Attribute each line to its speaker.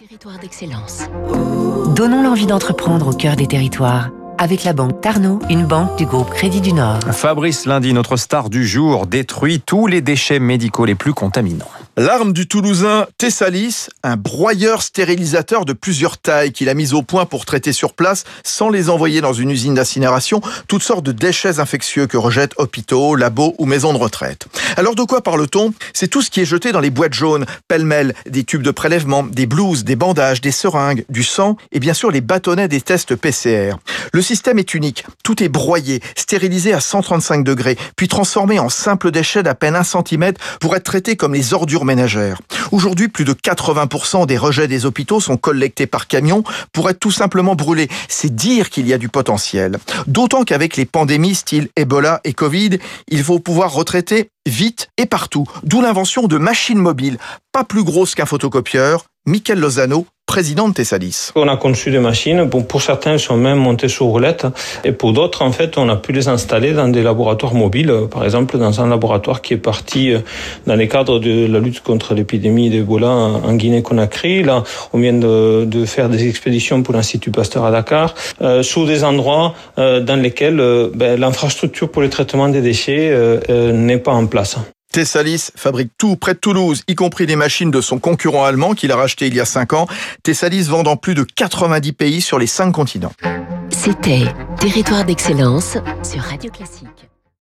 Speaker 1: Territoire d'excellence.
Speaker 2: Donnons l'envie d'entreprendre au cœur des territoires. Avec la banque Tarno, une banque du groupe Crédit du Nord.
Speaker 3: Fabrice Lundi, notre star du jour, détruit tous les déchets médicaux les plus contaminants.
Speaker 4: L'arme du Toulousain Tessalis, un broyeur stérilisateur de plusieurs tailles qu'il a mis au point pour traiter sur place, sans les envoyer dans une usine d'incinération, toutes sortes de déchets infectieux que rejettent hôpitaux, labos ou maisons de retraite. Alors de quoi parle-t-on? C'est tout ce qui est jeté dans les boîtes jaunes, pêle-mêle, des tubes de prélèvement, des blouses, des bandages, des seringues, du sang et bien sûr les bâtonnets des tests PCR. Le système est unique. Tout est broyé, stérilisé à 135 degrés, puis transformé en simple déchet d'à peine un centimètre pour être traité comme les ordures ménagères. Aujourd'hui, plus de 80% des rejets des hôpitaux sont collectés par camion pour être tout simplement brûlés. C'est dire qu'il y a du potentiel. D'autant qu'avec les pandémies style Ebola et Covid, il faut pouvoir retraiter vite et partout. D'où l'invention de machines mobiles, pas plus grosses qu'un photocopieur. Michael Lozano, président de.
Speaker 5: On a conçu des machines, bon, pour certains, elles sont même montées sur roulette, et pour d'autres, en fait, on a pu les installer dans des laboratoires mobiles, par exemple dans un laboratoire qui est parti euh, dans les cadres de la lutte contre l'épidémie d'Ebola en Guinée-Conakry. Là, on vient de, faire des expéditions pour l'Institut Pasteur à Dakar, euh, sous des endroits euh, dans lesquels euh, ben, l'infrastructure pour le traitement des déchets euh, n'est pas en place.
Speaker 4: Tessalis fabrique tout près de Toulouse, y compris les machines de son concurrent allemand qu'il a racheté il y a 5 ans. Tessalis vend dans plus de 90 pays sur les 5 continents.
Speaker 1: C'était Territoire d'excellence sur Radio Classique.